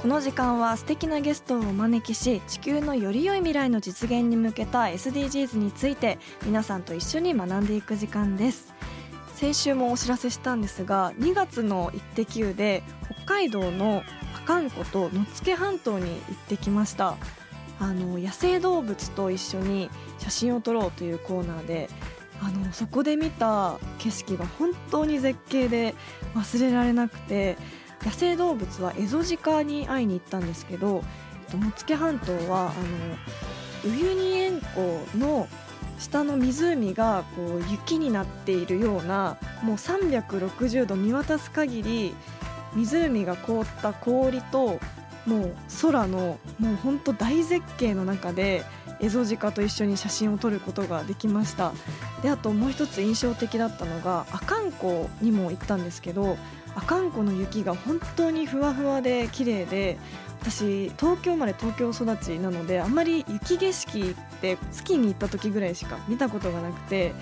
この時間は素敵なゲストをお招きし地球のより良い未来の実現に向けた SDGs について皆さんと一緒に学んでいく時間です先週もお知らせしたんですが2月の「イッテ Q!」で北海道の阿寒湖と野付半島に行ってきましたあの野生動物と一緒に写真を撮ろうというコーナーであのそこで見た景色が本当に絶景で忘れられなくて野生動物はエゾジカに会いに行ったんですけど野付半島はあのウユニ塩湖の下の湖がこう雪になっているようなもう360度見渡す限り湖が凍った氷ともう空のもう本当大絶景の中でエゾジカと一緒に写真を撮ることができました。であともう一つ印象的だったのが阿寒湖にも行ったんですけど阿寒湖の雪が本当にふわふわで綺麗で私東京生まれ東京育ちなのであんまり雪景色ってスキーに行った時ぐらいしか見たことがなくて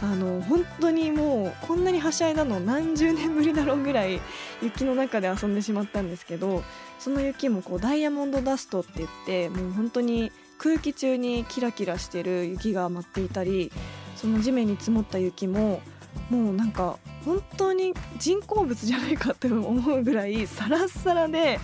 あの本当にもうこんなにはしゃいだの何十年ぶりだろうぐらい雪の中で遊んでしまったんですけどその雪もこうダイヤモンドダストって言ってもう本当に空気中にキラキラしてる雪が舞っていたりその地面に積もった雪ももうなんか本当に人工物じゃないかって思うぐらいサラッサラで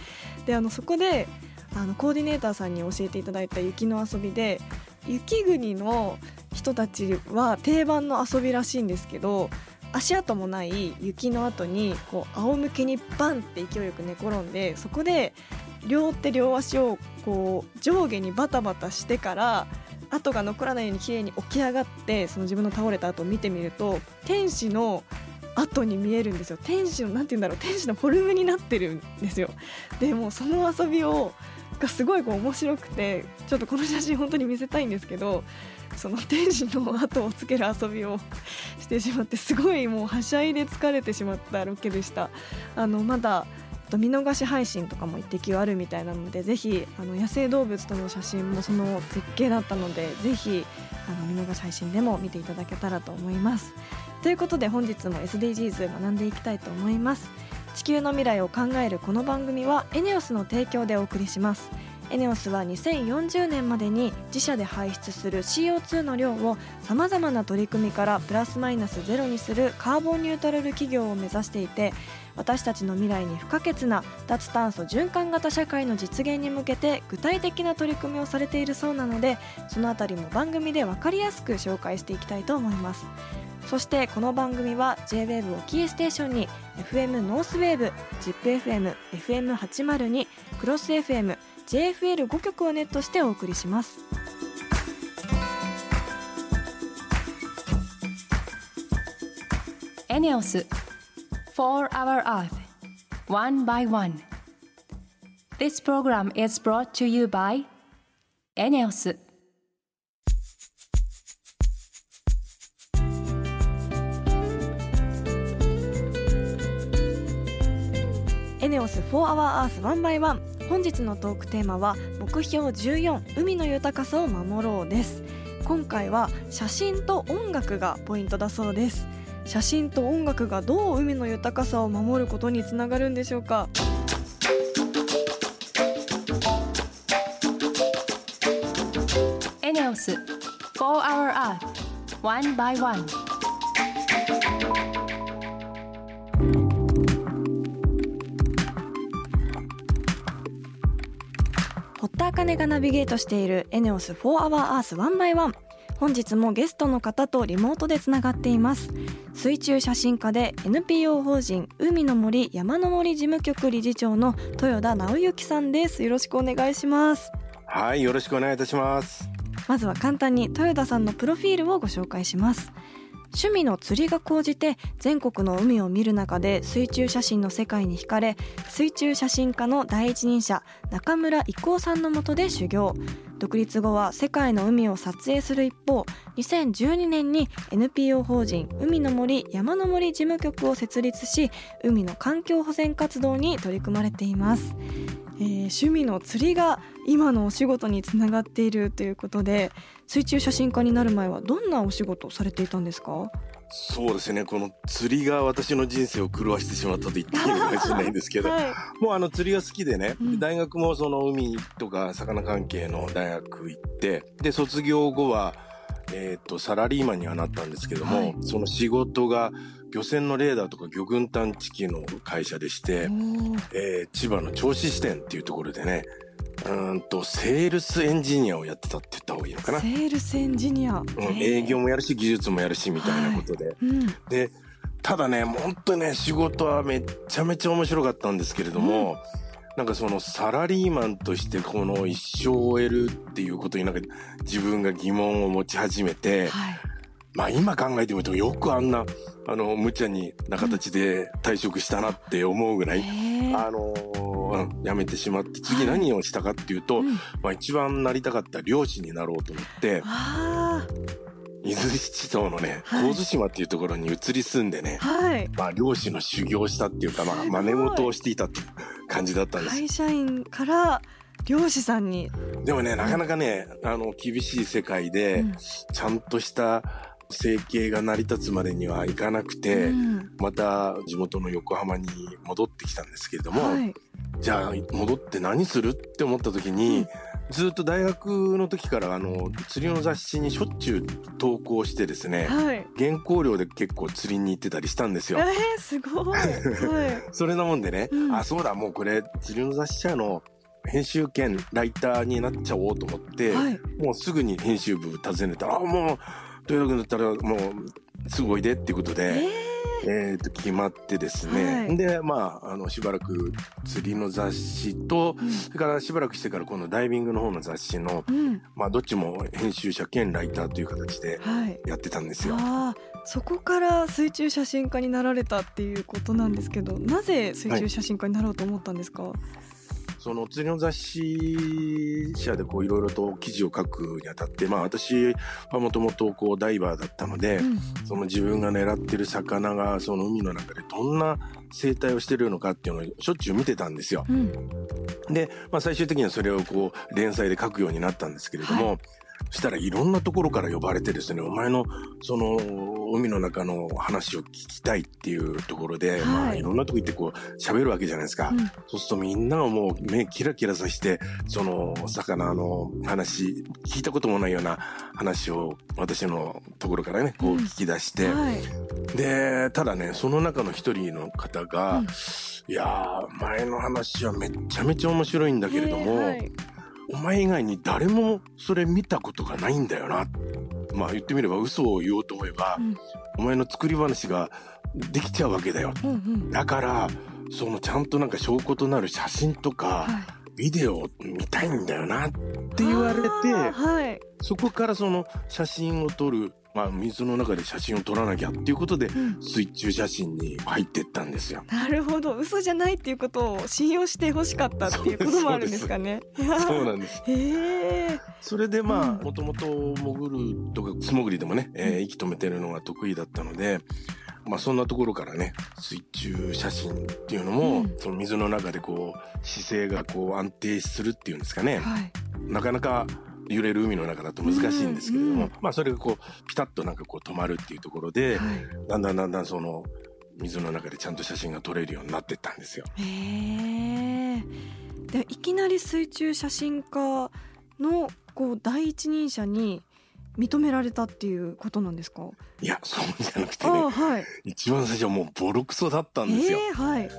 であのそこであのコーディネーターさんに教えていただいた雪の遊びで雪国の人たちは定番の遊びらしいんですけど足跡もない雪の後にこう仰向けにバンって勢いよく寝転んでそこで両手両足をこう上下にバタバタしてから跡が残らないように綺麗に起き上がってその自分の倒れた後を見てみると天使の後に見えるんですよ。天使のなんて言うんだろう。天使のフォルムになってるんですよ。でもその遊びをがすごいこう面白くてちょっとこの写真本当に見せたいんですけどその天使の後をつける遊びを してしまってすごいもうはしゃいで疲れてしまったロケでした。あのまだ見逃し配信とかも一滴あるみたいなのでぜひあの野生動物との写真もその絶景だったのでぜひあの見逃し配信でも見ていただけたらと思います。ということで本日も SDGs 学んでいきたいと思います。地球の未来を考えるこの番組はエネオスの提供でお送りします。エネオスは2040年までに自社で排出する CO2 の量をさまざまな取り組みからプラスマイナスゼロにするカーボンニュートラル企業を目指していて私たちの未来に不可欠な脱炭素循環型社会の実現に向けて具体的な取り組みをされているそうなのでそのあたりも番組で分かりやすく紹介していきたいと思います。そしてこの番組は JWAVE をキーステーションに FM ノースウェーブ ZIPFM、FM802、クロス FM、JFL5 曲をネットしてお送りします。エネオス4 Hour Earth One by One This program is brought to you by エネオスエネオス4 Hour Earth 1 by 1本日のトークテーマは目標14海の豊かさを守ろうです今回は写真と音楽がポイントだそうです写真と音楽がどう海の豊かさを守ることにつながるんでしょうか？エネオス4 Hour Earth One by One 堀田茜がナビゲートしているエネオス4 Hour Earth 1 by 1本日もゲストの方とリモートでつながっています。水中写真家で NPO 法人海の森山の森事務局理事長の豊田直之さんです。よろしくお願いします。はい、よろしくお願いいたします。まずは簡単に豊田さんのプロフィールをご紹介します。趣味の釣りが高じて全国の海を見る中で水中写真の世界に惹かれ水中写真家の第一人者中村郁夫さんのもとで修行独立後は世界の海を撮影する一方2012年に NPO 法人海の森山の森事務局を設立し海の環境保全活動に取り組まれています。えー、趣味の釣りが今のお仕事につながっているということで水中写真家になる前はどんなお仕事されていたんですか？そうですね。この釣りが私の人生を狂わしてしまったと言っていいのかもしれないんですけど、はい、もうあの釣りが好きでね、うん、大学もその海とか魚関係の大学行ってで卒業後はえっ、ー、とサラリーマンにはなったんですけども、はい、その仕事が漁船のレーダーとか魚群探知機の会社でして、えー、千葉の銚子支店っていうところでね、うんと、セールスエンジニアをやってたって言った方がいいのかな。セールスエンジニア。うん、営業もやるし、技術もやるし、みたいなことで。はいうん、で、ただね、本当ね、仕事はめちゃめちゃ面白かったんですけれども、うん、なんかそのサラリーマンとしてこの一生を終えるっていうことになんか自分が疑問を持ち始めて、はいまあ今考えてみるとよくあんな、あの、無茶にな形で退職したなって思うぐらい、あのー、辞めてしまって、次何をしたかっていうと、まあ一番なりたかった漁師になろうと思って、伊豆七島のね、神津島っていうところに移り住んでね、はい、まあ漁師の修行したっていうか、まあ真似事をしていたっていう感じだったんです。会社員から漁師さんに。でもね、なかなかね、あの、厳しい世界で、ちゃんとした生計が成り立つまでにはいかなくて、うん、また地元の横浜に戻ってきたんですけれども、はい、じゃあ戻って何するって思った時に、うん、ずっと大学の時からあの釣りの雑誌にしょっちゅう投稿してですね、はい、原稿料で結構釣りに行ってたりしたんですよ。えー、すごい、はい、それなもんでね、うん、あそうだもうこれ釣りの雑誌社の編集兼ライターになっちゃおうと思って、はい、もうすぐに編集部訪ねたら、あ、もう、豊田君だったらもうすぐおいでっていうことで、えー、えー、と決まってですね、はい、でまああのしばらく釣りの雑誌と、うん、それからしばらくしてから今度ダイビングの方の雑誌の、うん、まあどっちも編集者兼ライターという形でやってたんですよ。はい、そこから水中写真家になられたっていうことなんですけどなぜ水中写真家になろうと思ったんですか、はいその釣りの雑誌社でこういろいろと記事を書くにあたって、まあ私はもともとこうダイバーだったので、うん、その自分が狙ってる魚がその海の中でどんな生態をしてるのかっていうのをしょっちゅう見てたんですよ。うん、で、まあ最終的にはそれをこう連載で書くようになったんですけれども、はい。そしたらいろんなところから呼ばれてですね、お前のその海の中の話を聞きたいっていうところで、はい、まあいろんなとこ行ってこう喋るわけじゃないですか。うん、そうするとみんながもう目キラキラさして、その魚の話、聞いたこともないような話を私のところからね、こう聞き出して、うんはい、で、ただね、その中の一人の方が、うん、いやー、前の話はめちゃめちゃ面白いんだけれども、お前以外に誰もそれ見たことがないんだよな。まあ言ってみれば嘘を言おうと思えば、うん、お前の作り話ができちゃうわけだよ。うんうん、だから、そのちゃんとなんか証拠となる写真とか、はい、ビデオを見たいんだよなって言われて、はい、そこからその写真を撮るまあ、水の中で写真を撮らなきゃっていうことで、うん、水中写真に入ってったんですよ。なるほど嘘じゃないっていうことを信用してほしかったっていうこともあるんですかね。そうなんです。へえ。それでまあもともと潜るとか素潜りでもね、えー、息止めてるのが得意だったので。まあそんなところからね水中写真っていうのも、うん、その水の中でこう姿勢がこう安定するっていうんですかね、はい、なかなか揺れる海の中だと難しいんですけれども、うんうん、まあそれがこうピタッとなんかこう止まるっていうところで、はい、だんだんだんだんその水の中でちゃんと写真が撮れるようになってったんですよ。へえ。でいきなり水中写真家のこう第一人者に認められたっていうことなんですか？いやそうじゃなくてね、はい、一番最初はもうボロクソだったんですよ。はい、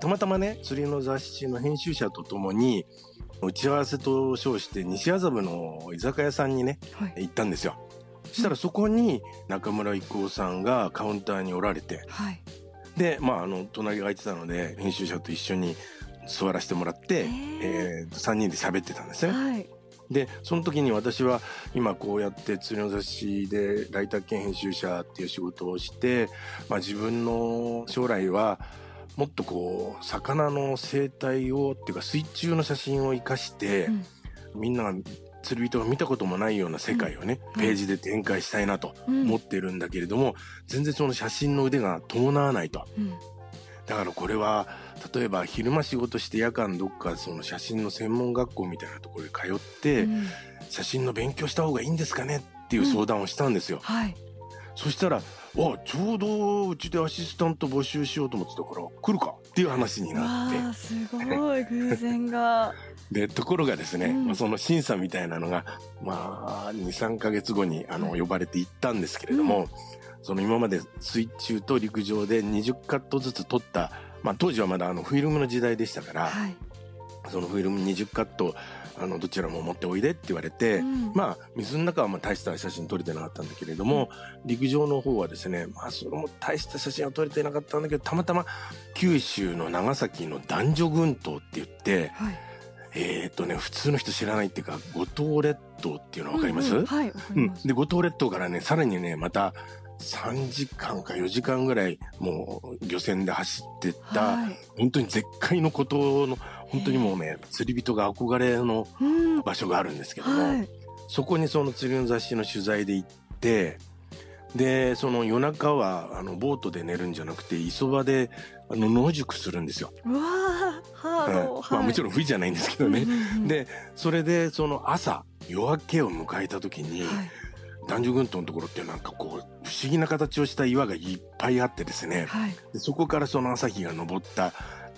たまたまね釣りの雑誌の編集者とともに打ち合わせと称して西麻布の居酒屋さんにね、はい、行ったんですよ。そしたらそこに中村郁夫さんがカウンターにおられて、はい、で、まあ、あの、隣が空いてたので、編集者と一緒に座らせてもらって、えー、3人で喋ってたんですね。はい、でその時に私は今こうやって釣りの雑誌でライター兼編集者っていう仕事をして、まあ、自分の将来はもっとこう魚の生態をっていうか水中の写真を生かして、うん、みんなが釣り人が見たこともないような世界をね、うん、ページで展開したいなと思ってるんだけれども、うん、全然その写真の腕が伴わないと。だからこれは例えば昼間仕事して夜間どっかその写真の専門学校みたいなところに通って、写真の勉強した方がいいんですかねっていう相談をしたんですよ。はい、そしたらあちょうどうちでアシスタント募集しようと思ってたから来るかっていう話になって。すごい偶然が。でところがですね、うん、その審査みたいなのがまあ23か月後にあの呼ばれて行ったんですけれども、うん、その今まで水中と陸上で20カットずつ撮った、まあ、当時はまだあのフィルムの時代でしたから、はい、そのフィルム20カットあのどちらも持っておいでって言われて、うん、まあ水の中はまあ大した写真撮れてなかったんだけれども、うん、陸上の方はですねまあそれも大した写真は撮れてなかったんだけどたまたま九州の長崎の男女群島って言って、はい、えっとね普通の人知らないっていうか五島列島っていうの分かります、うんうん、はい、うん、で五島列島からねさらにねまた3時間か4時間ぐらいもう漁船で走ってった、はい、本当に絶海の孤島の本当にもうね釣り人が憧れの場所があるんですけども、はい、そこにその釣りの雑誌の取材で行ってでその夜中はあのボートで寝るんじゃなくて磯場であの野宿するんですよ。わハード、うん、まあ、もちろん冬じゃないんですけどね。でそれでその朝夜明けを迎えた時に、はい男女群島のところってなんかこう不思議な形をした岩がいっぱいあってですね、はい、でそこからその朝日が昇った。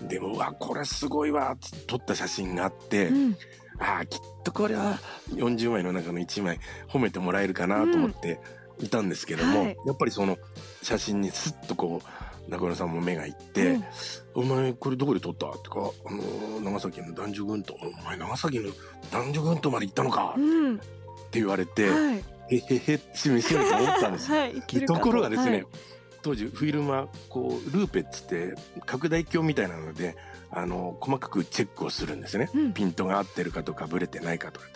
でもわこれすごいわって撮った写真があって、うん、ああきっとこれは40枚の中の1枚褒めてもらえるかなと思っていたんですけども、うんはい、やっぱりその写真にスッとこう中村さんも目がいって「うん、お前これどこで撮った?」とか、あのー、長崎の男女群島お前長崎の男女群島まで行ったのか?」って言われて、はいへへへってしめしめと思ったんです。はい、ところがですね、はい、当時フィルムはこうルーペっつって拡大鏡みたいなのであの細かくチェックをするんですね、うん、ピントが合ってるかとかブレてないかとか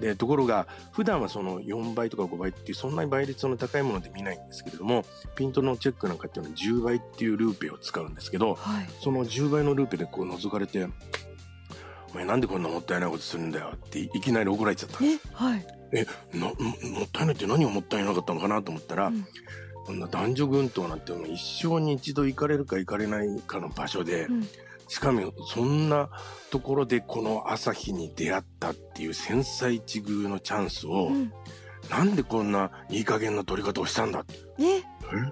でところが普段はその4倍とか5倍っていうそんなに倍率の高いもので見ないんですけれどもピントのチェックなんかっていうのは10倍っていうルーペを使うんですけど、はい、その10倍のルーペでこう覗かれて「お前なんでこんなもったいないことするんだよ」っていきなり怒られちゃったんです。はいえなもったいないって何がもったいなかったのかなと思ったら、うん、こんな男女群島なんて一生に一度行かれるか行かれないかの場所で、うん、しかもそんなところでこの朝日に出会ったっていう繊細一遇のチャンスを、うん、なんでこんないい加減な撮り方をしたんだえ？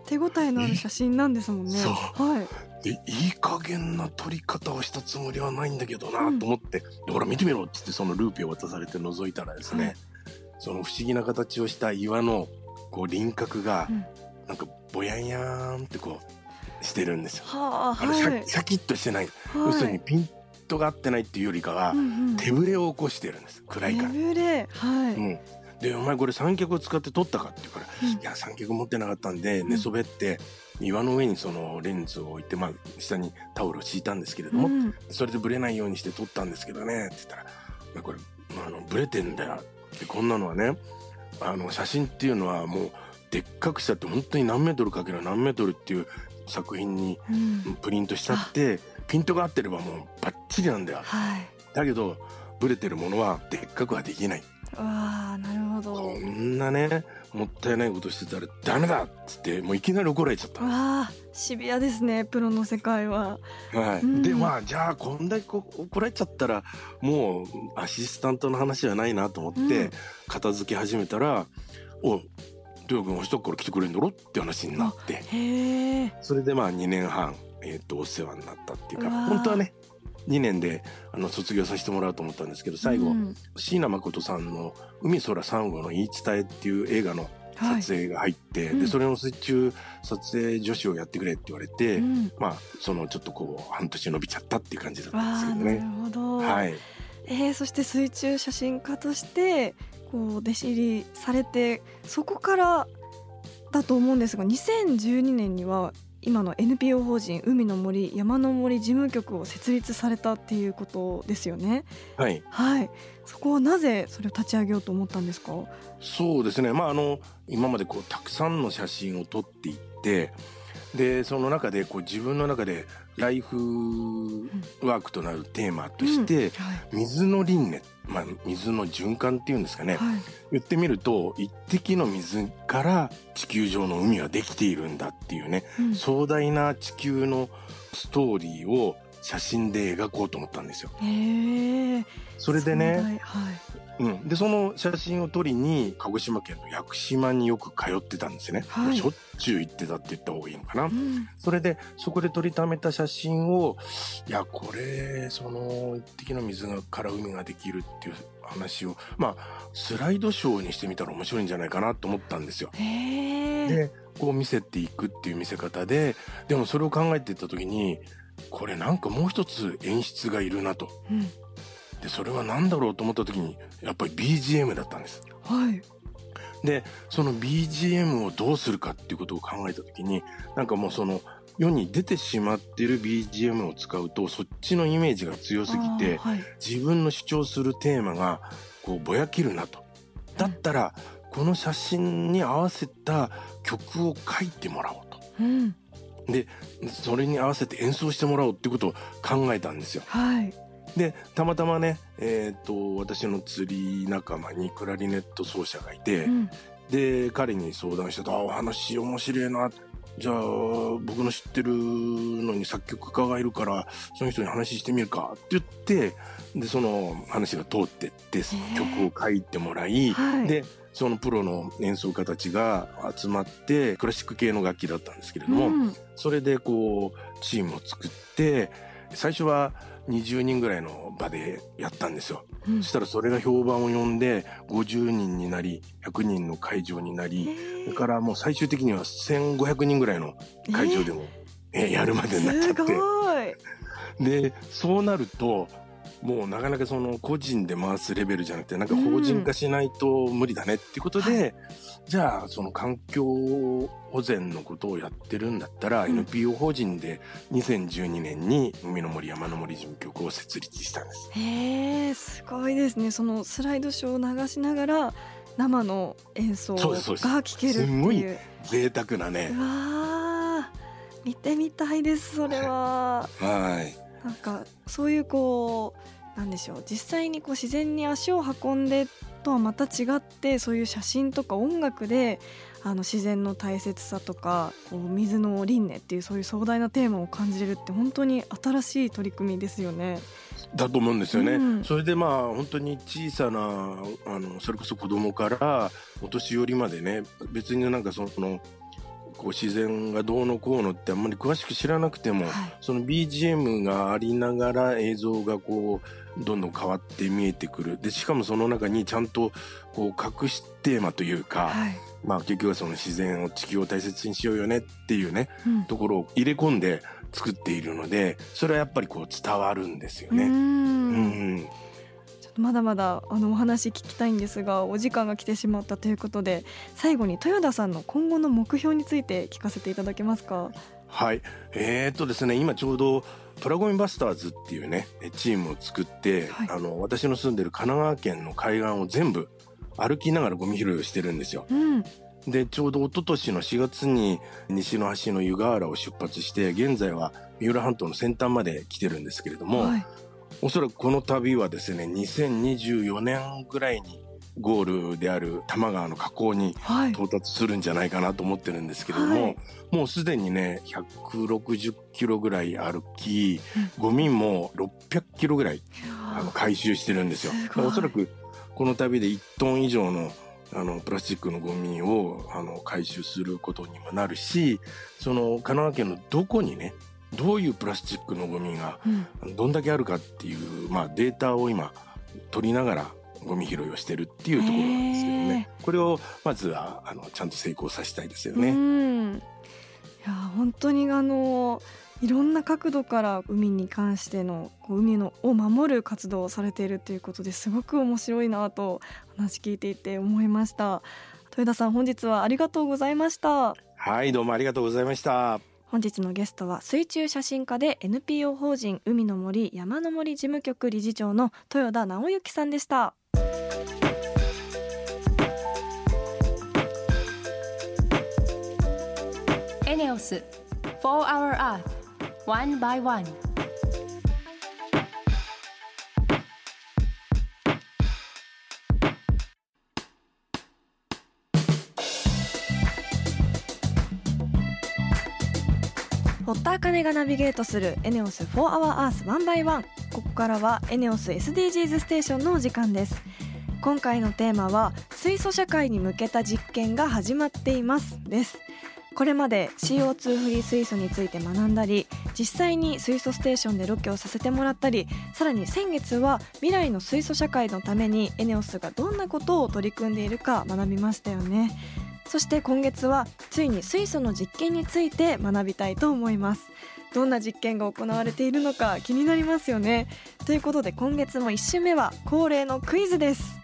手応えのある写真なんですもんね。そう、はい、でいい加減な撮り方をしたつもりはないんだけどなと思って、うん、ほら見てみろっつってそのルーペを渡されて覗いたらですね、はいその不思議な形をした岩のこう輪郭が、なんかぼやんやーんってこうしてるんですよ。はあ、あのシャ,、はい、シャキッとしてない、はい、要するにピントが合ってないっていうよりかは、うんうん、手ぶれを起こしてるんです。暗いから。手ぶれ。はい、うん。で、お前これ三脚を使って撮ったかって言うから、うん、いや、三脚持ってなかったんで、寝そべって、岩の上にそのレンズを置いて、まあ、下にタオルを敷いたんですけれども、うん、それでブレないようにして撮ったんですけどね、って言ったら、これ、あの、ブレてんだよでこんなのはねあの写真っていうのはもうでっかくしたって本当に何メートルかける何メートルっていう作品にプリントしちゃって、うん、ピントが合ってればもうバッチリなんだよ、はい、だけどブレてるものはでっかくはできないわあなるほど。こんなねもったいないことしてたらダメだっつってもういきなり怒られちゃった。わあシビアですねプロの世界は。はい、うん、でまあじゃあこんだけ怒られちゃったらもうアシスタントの話はないなと思って片付け始めたら、うん、おりょう君明日から来てくれんだろって話になって。それでまあ2年半、えー、とお世話になったっていうか本当はね2年であの卒業させてもらおうと思ったんですけど最後、うん、椎名誠さんの「海空サンゴの言い伝え」っていう映画の撮影が入って、はい、でそれの水中撮影助手をやってくれって言われて、うん、まあそのちょっとこう半年伸びちゃったっていう感じだったんですけどね。なるほど、はい。えー、そして水中写真家としてこう弟子入りされてそこからだと思うんですが2012年には今の NPO 法人海の森山の森事務局を設立されたっていうことですよね。はい、はい、そこはなぜそれを立ち上げようと思ったんですか？そうですね、まあ、あの今までこうたくさんの写真を撮っていってでその中でこう自分の中でライフワークとなるテーマとして、水の輪廻、まあ、水の循環っていうんですかね、はい、言ってみると一滴の水から地球上の海はできているんだっていうね、うん、壮大な地球のストーリーを写真で描こうと思ったんですよ。それでね、はい、うん、でその写真を撮りに鹿児島県の屋久島によく通ってたんですね、はい、しょっちゅう行ってたって言った方がいいのかな、うん、それでそこで撮りためた写真をいやこれその一滴の水がから海ができるっていう話をまあスライドショーにしてみたら面白いんじゃないかなと思ったんですよ。でこう見せていくっていう見せ方ででもそれを考えていった時にこれなんかもう一つ演出がいるなと。うん、でそれは何だろうと思った時にやっぱり BGM だったんです。はい、でその BGM をどうするかっていうことを考えた時になんかもうその世に出てしまっている BGM を使うとそっちのイメージが強すぎて、はい、自分の主張するテーマがこうぼやけるなと。だったら、この写真に合わせた曲を書いてもらおうと。うん、でそれに合わせて演奏してもらおうってことを考えたんですよ。はい、でたまたまね、えーと、私の釣り仲間にクラリネット奏者がいて、うん、で彼に相談して「あお話面白いな」じゃあ僕の知ってるのに作曲家がいるからその人に話してみるか。って言ってでその話が通ってって曲を書いてもらい、はい、でそのプロの演奏家たちが集まってクラシック系の楽器だったんですけれども、うん、それでこうチームを作って最初は20人ぐらいの場でやったんですよ、うん、そしたらそれが評判を呼んで50人になり100人の会場になりそれからもう最終的には1500人ぐらいの会場でも、えー、やるまでになっちゃって。でそうなるともうなかなかその個人で回すレベルじゃなくてなんか法人化しないと無理だねっていうことで、うん、じゃあその環境保全のことをやってるんだったら、うん、NPO 法人で2012年に海の森山の森事務局を設立したんです。へえすごいですね。そのスライドショーを流しながら生の演奏が聴けるっていう。すごい贅沢なね。うわ見てみたいですそれは。はいなんかそういうこうなんでしょう実際にこう自然に足を運んでとはまた違ってそういう写真とか音楽であの自然の大切さとかこう水の輪廻っていうそういう壮大なテーマを感じれるって本当に新しい取り組みですよね。だと思うんですよね。うん、それでまあ本当に小さなあのそれこそ子供からお年寄りまでね別になんかそのこう自然がどうのこうのってあんまり詳しく知らなくても、はい、その BGM がありながら映像がこうどんどん変わって見えてくる。でしかもその中にちゃんとこう隠しテーマというか、はい、まあ結局はその自然を地球を大切にしようよねっていうね、うん、ところを入れ込んで作っているのでそれはやっぱりこう伝わるんですよね。うんまだまだあのお話聞きたいんですがお時間が来てしまったということで最後に豊田さんの今後の目標について聞かせていただけますか？はい。えー、っとですね今ちょうどプラゴミバスターズっていうねチームを作って、はい、あの私の住んでる神奈川県の海岸を全部歩きながらゴミ拾いをしてるんですよ。うん。でちょうど一昨年の4月に西の端の湯河原を出発して現在は三浦半島の先端まで来てるんですけれども、はい、おそらくこの旅はですね2024年ぐらいにゴールである多摩川の河口に到達するんじゃないかなと思ってるんですけれども、はい、もうすでにね160キロぐらい歩き、うん、ゴミも600キロぐらいあの回収してるんですよ。おそらくこの旅で1トン以上のあのプラスチックのゴミをあの回収することにもなるしその神奈川県のどこにねどういうプラスチックのゴミがどんだけあるかっていう、まあ、データを今取りながらゴミ拾いをしてるっていうところなんですけどね。これをまずはあのちゃんと成功させたいですよね。いや本当にあのいろんな角度から海に関しての海のを守る活動をされているということですごく面白いなと話聞いていて思いました。豊田さん本日はありがとうございました。はいどうもありがとうございました本日のゲストは水中写真家で NPO 法人海の森山の森事務局理事長の豊田直之さんでした。エネオス4 Hour Earth One by One. 堀田茜がナビゲートするエネオス4 Hour Earth One by One ここからはエネオス SDGs ステーションのお時間です。今回のテーマは水素社会に向けた実験が始まっていますです。これまで CO2 フリー水素について学んだり実際に水素ステーションでロケをさせてもらったりさらに先月は未来の水素社会のためにエネオスがどんなことを取り組んでいるか学びましたよね。そして今月はついに水素の実験について学びたいと思います。どんな実験が行われているのか気になりますよね。ということで今月も1週目は恒例のクイズです。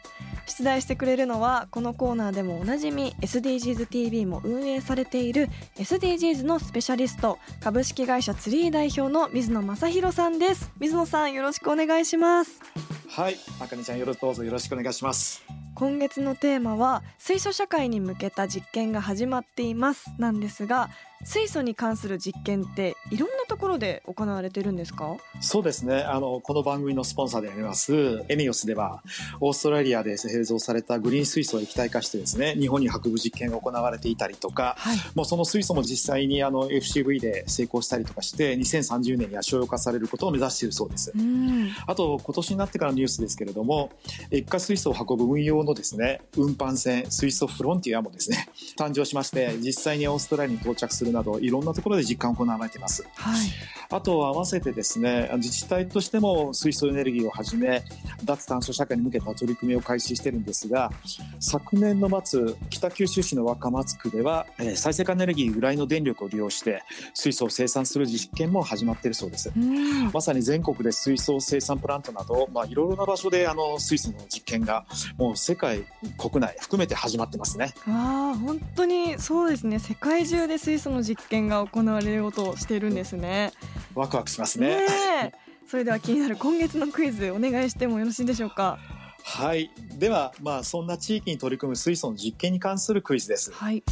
出題してくれるのはこのコーナーでもおなじみ SDGsTV も運営されている SDGs のスペシャリスト株式会社ツリー代表の水野正弘さんです。水野さんよろしくお願いします。はい、あかねちゃんよろどうぞよろしくお願いします。今月のテーマは水素社会に向けた実験が始まっていますなんですが水素に関する実験っていろんなところで行われてるんですか？そうですね。あのこの番組のスポンサーでありますエネオスではオーストラリアで製造されたグリーン水素を液体化してですね、日本に運ぶ実験が行われていたりとか、はいもうその水素も実際にあの FCV で成功したりとかして2030年には商用化されることを目指しているそうです。うんあと今年になってからのニュースですけれども液化水素を運ぶ運用のですね運搬船水素フロンティアもですね 誕生しまして実際にオーストラリアに到着するなどいろんなところで実感行われています。はい。あと合わせてですね自治体としても水素エネルギーをはじめ脱炭素社会に向けた取り組みを開始してるんですが昨年の末北九州市の若松区では、えー再生可能エネルギー由来の電力を利用して水素を生産する実験も始まっているそうです。うん。まさに全国で水素生産プラントなど、まあ、いろいろな場所であの水素の実験がもう世界国内含めて始まってますね。ああ本当にそうですね世界中で水素の実験が行われようとしているんですねワクワクしますね。ねえそれでは気になる今月のクイズお願いしてもよろしいでしょうか？はい。では、まあ、そんな地域に取り組む水素の実験に関するクイズです。はい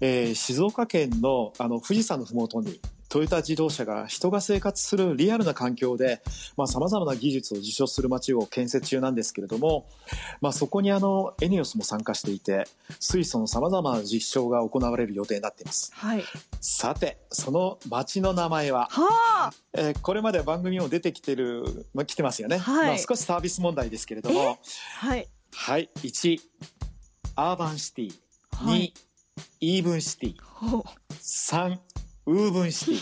えー静岡県のあの富士山のふもとにトヨタ自動車が人が生活するリアルな環境でさまざ、まな技術を実証する街を建設中なんですけれども、まあ、そこにあのエネオスも参加していて水素のさまざまな実証が行われる予定になっています。はい。さてその街の名前は、はあ。えーこれまで番組にも出てきてる、まあ、来てますよね、はい。まあ、少しサービス問題ですけれども。はい。はい1アーバンシティ。2、はい。イーブンシティ。ほう。3ウーブンシ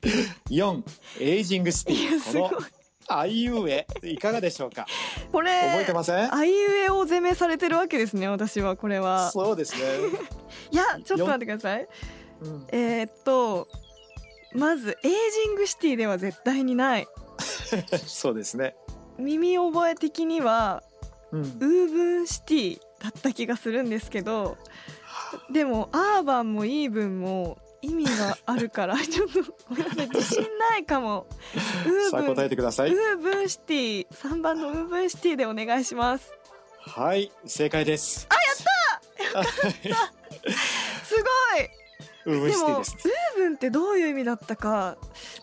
ティ。4エイジングシティ。このあいうえいかがでしょうか？これ覚えてません？あいうえ攻めされてるわけですね私はこれは。そうですね、いやちょっと待ってください。うん、えー、っとまずエイジングシティでは絶対にない。そうですね、耳覚え的にはうん、ウーブンシティだった気がするんですけどでもアーバンもイーブンも意味があるから ちょっとごめんなさい自信ないかも。ウさあ答えてください。ウーブンシティ3番のウーブンシティでお願いします。はい正解です。あやったすごいウー！ブンでもウーシティです。ブンってどういう意味だったか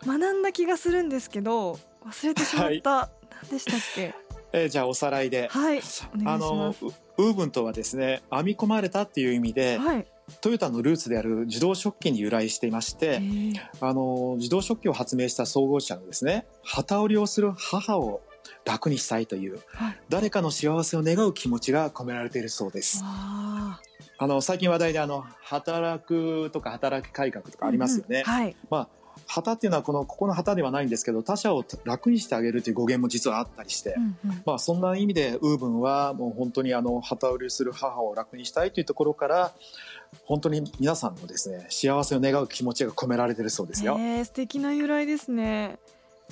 学んだ気がするんですけど忘れてしまった、何でしたっけ？えーじゃあおさらいで、はいお願いします。のウウーブンとはですね編み込まれたっていう意味で、はいトヨタのルーツである自動食器に由来していましえて、ー。あの自動食器を発明した総合者のですね旗織りをする母を楽にしたいというはい。誰かの幸せを願う気持ちが込められているそうです。あ。あの最近話題であの働くとか働き改革とかーありますよね。うん。うんはい。まあ旗っていうのはこのここの旗ではないんですけど他者を楽にしてあげるという語源も実はあったりして、うんうん。まあそんな意味でウーブンはもう本当にあの旗織りする母を楽にしたいというところから本当に皆さんのですね幸せを願う気持ちが込められているそうですよ。えー、素敵な由来ですね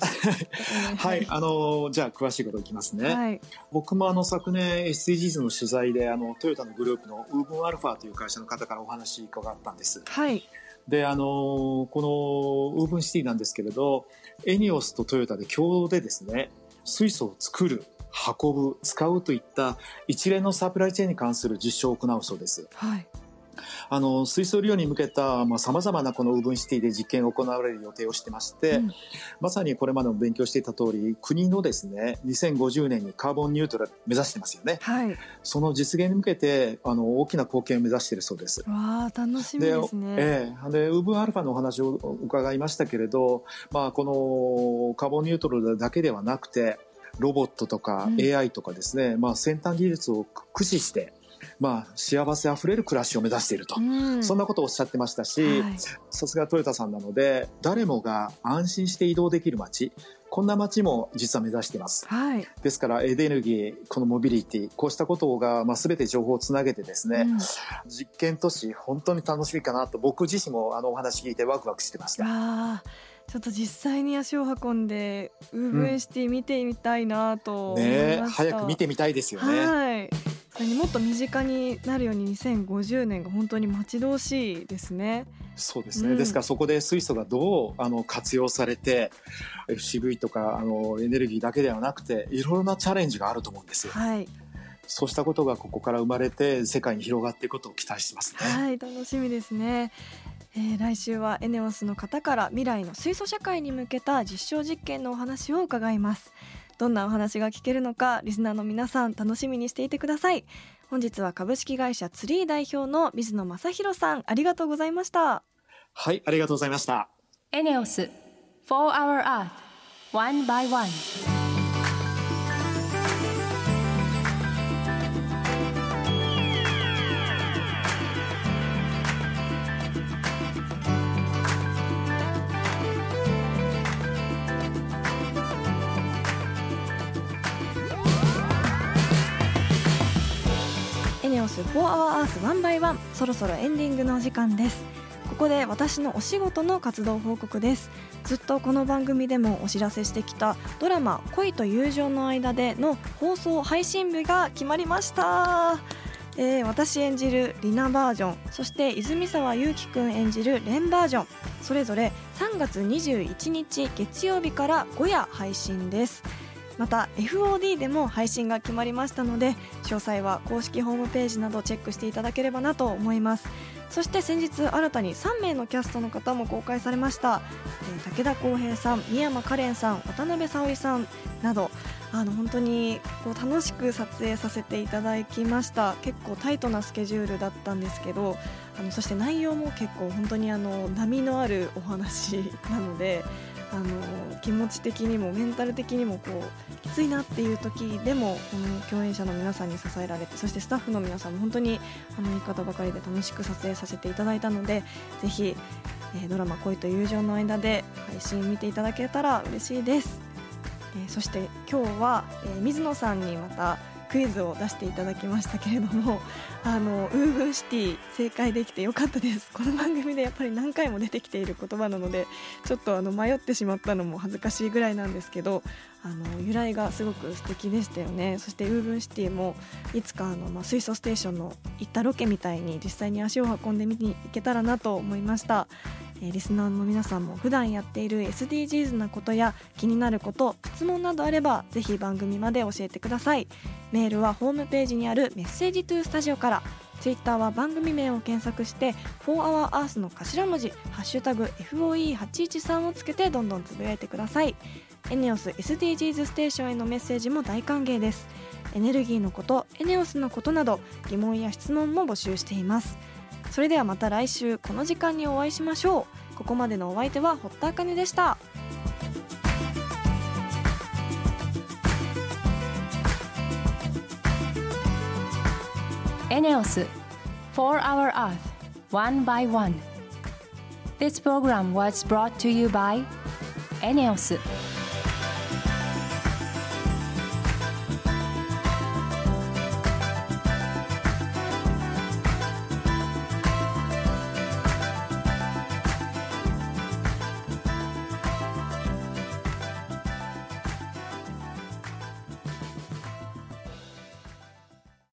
はい、あのじゃあ詳しいこといきますね。はい、僕もあの昨年 SDGs の取材であのトヨタのグループのウーブンアルファという会社の方からお話伺ったんです。はい。であのこのウーブンシティなんですけれどエニオスとトヨタで共同でですね水素を作る運ぶ使うといった一連のサプライチェーンに関する実証を行うそうです。はいあの水素利用に向けたさまざ、まなこのウーブンシティで実験が行われる予定をしてまして、うん、まさにこれまでも勉強していた通り国のですね2050年にカーボンニュートラル目指してますよね、はい、その実現に向けてあの大きな貢献を目指しているそうです。わ楽しみですね。で,、えー、でウーブンアルファのお話を伺いましたけれど、まあ、このカーボンニュートラルだけではなくてロボットとか AI とかですね、うん、まあ、先端技術を駆使してまあ、幸せあふれる暮らしを目指していると、うん、そんなことをおっしゃってましたし、さすがトヨタさんなので誰もが安心して移動できる街こんな街も実は目指しています、はい、ですからエネルギーこのモビリティこうしたことが、まあ、全て情報をつなげてですね、うん、実験都市本当に楽しみかなと僕自身もあのお話聞いてワクワクしてました。ちょっと実際に足を運んでウーブンシティ見てみたいなと思いました、うんね、早く見てみたいですよね。はいにもっと身近になるように2050年が本当に待ち遠しいですね。そうですね、うん、ですからそこで水素がどうあの活用されて FCV とかあのエネルギーだけではなくていろいろなチャレンジがあると思うんですよ。はいそうしたことがここから生まれて世界に広がっていくことを期待してますね。はい、楽しみですね。えー、来週はエネオスの方から未来の水素社会に向けた実証実験のお話を伺います。どんなお話が聞けるのかリスナーの皆さん楽しみにしていてください。本日は株式会社ツリー代表の水野正弘さんありがとうございました。はいありがとうございました。エネオス4 Hour Earth One by One ス4 Hour Earth 1 by 1そろそろエンディングのお時間です。ここで私のお仕事の活動報告です。ずっとこの番組でもお知らせしてきたドラマ恋と友情の間での放送配信日が決まりました。えー、私演じるリナバージョン。そして泉沢祐希くん演じるレンバージョン。それぞれ3月21日月曜日から5夜配信です。また FOD でも配信が決まりましたので詳細は公式ホームページなどチェックしていただければなと思います。そして先日新たに3名のキャストの方も公開されました、えー、武田浩平さん三山カレンさん渡辺沙織さんなどあの本当にこう楽しく撮影させていただきました。結構タイトなスケジュールだったんですけどあのそして内容も結構本当にあの波のあるお話なのであの気持ち的にもメンタル的にもこうついなっていう時でもこの共演者の皆さんに支えられてそしてスタッフの皆さんも本当にあの言い方ばかりで楽しく撮影させていただいたのでぜひ、え、ドラマ「恋と友情の間」で配信見ていただけたら嬉しいです、え、そして今日は、え、水野さんにまたクイズを出していただきましたけれども あのウーブンシティ正解できてよかったです。この番組でやっぱり何回も出てきている言葉なのでちょっとあの迷ってしまったのも恥ずかしいぐらいなんですけどあの由来がすごく素敵でしたよね。そしてウーブンシティもいつかあの、まあ、水素ステーションの行ったロケみたいに実際に足を運んで見に行けたらなと思いました。えリスナーの皆さんも普段やっている SDGs なことや気になること質問などあればぜひ番組まで教えてください。メールはホームページにあるメッセージトゥースタジオから。ツイッターは番組名を検索して「4HourEarth」の頭文字「ハッシュタグ #FOE813」をつけてどんどんつぶやいてください。エネオス SDGs ステーションへのメッセージも大歓迎です。エネルギーのことエネオスのことなど疑問や質問も募集しています。それではまた来週この時間にお会いしましょうここまでのお相手は堀田茜でしたエネオス4 Hour Earth One by One This program was brought to you by エネオス